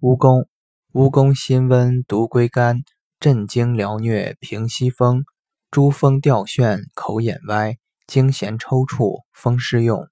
蜈蚣，蜈蚣辛温毒归肝，镇惊疗疟平息风，诸风吊眩口眼歪，惊痫抽搐风湿用。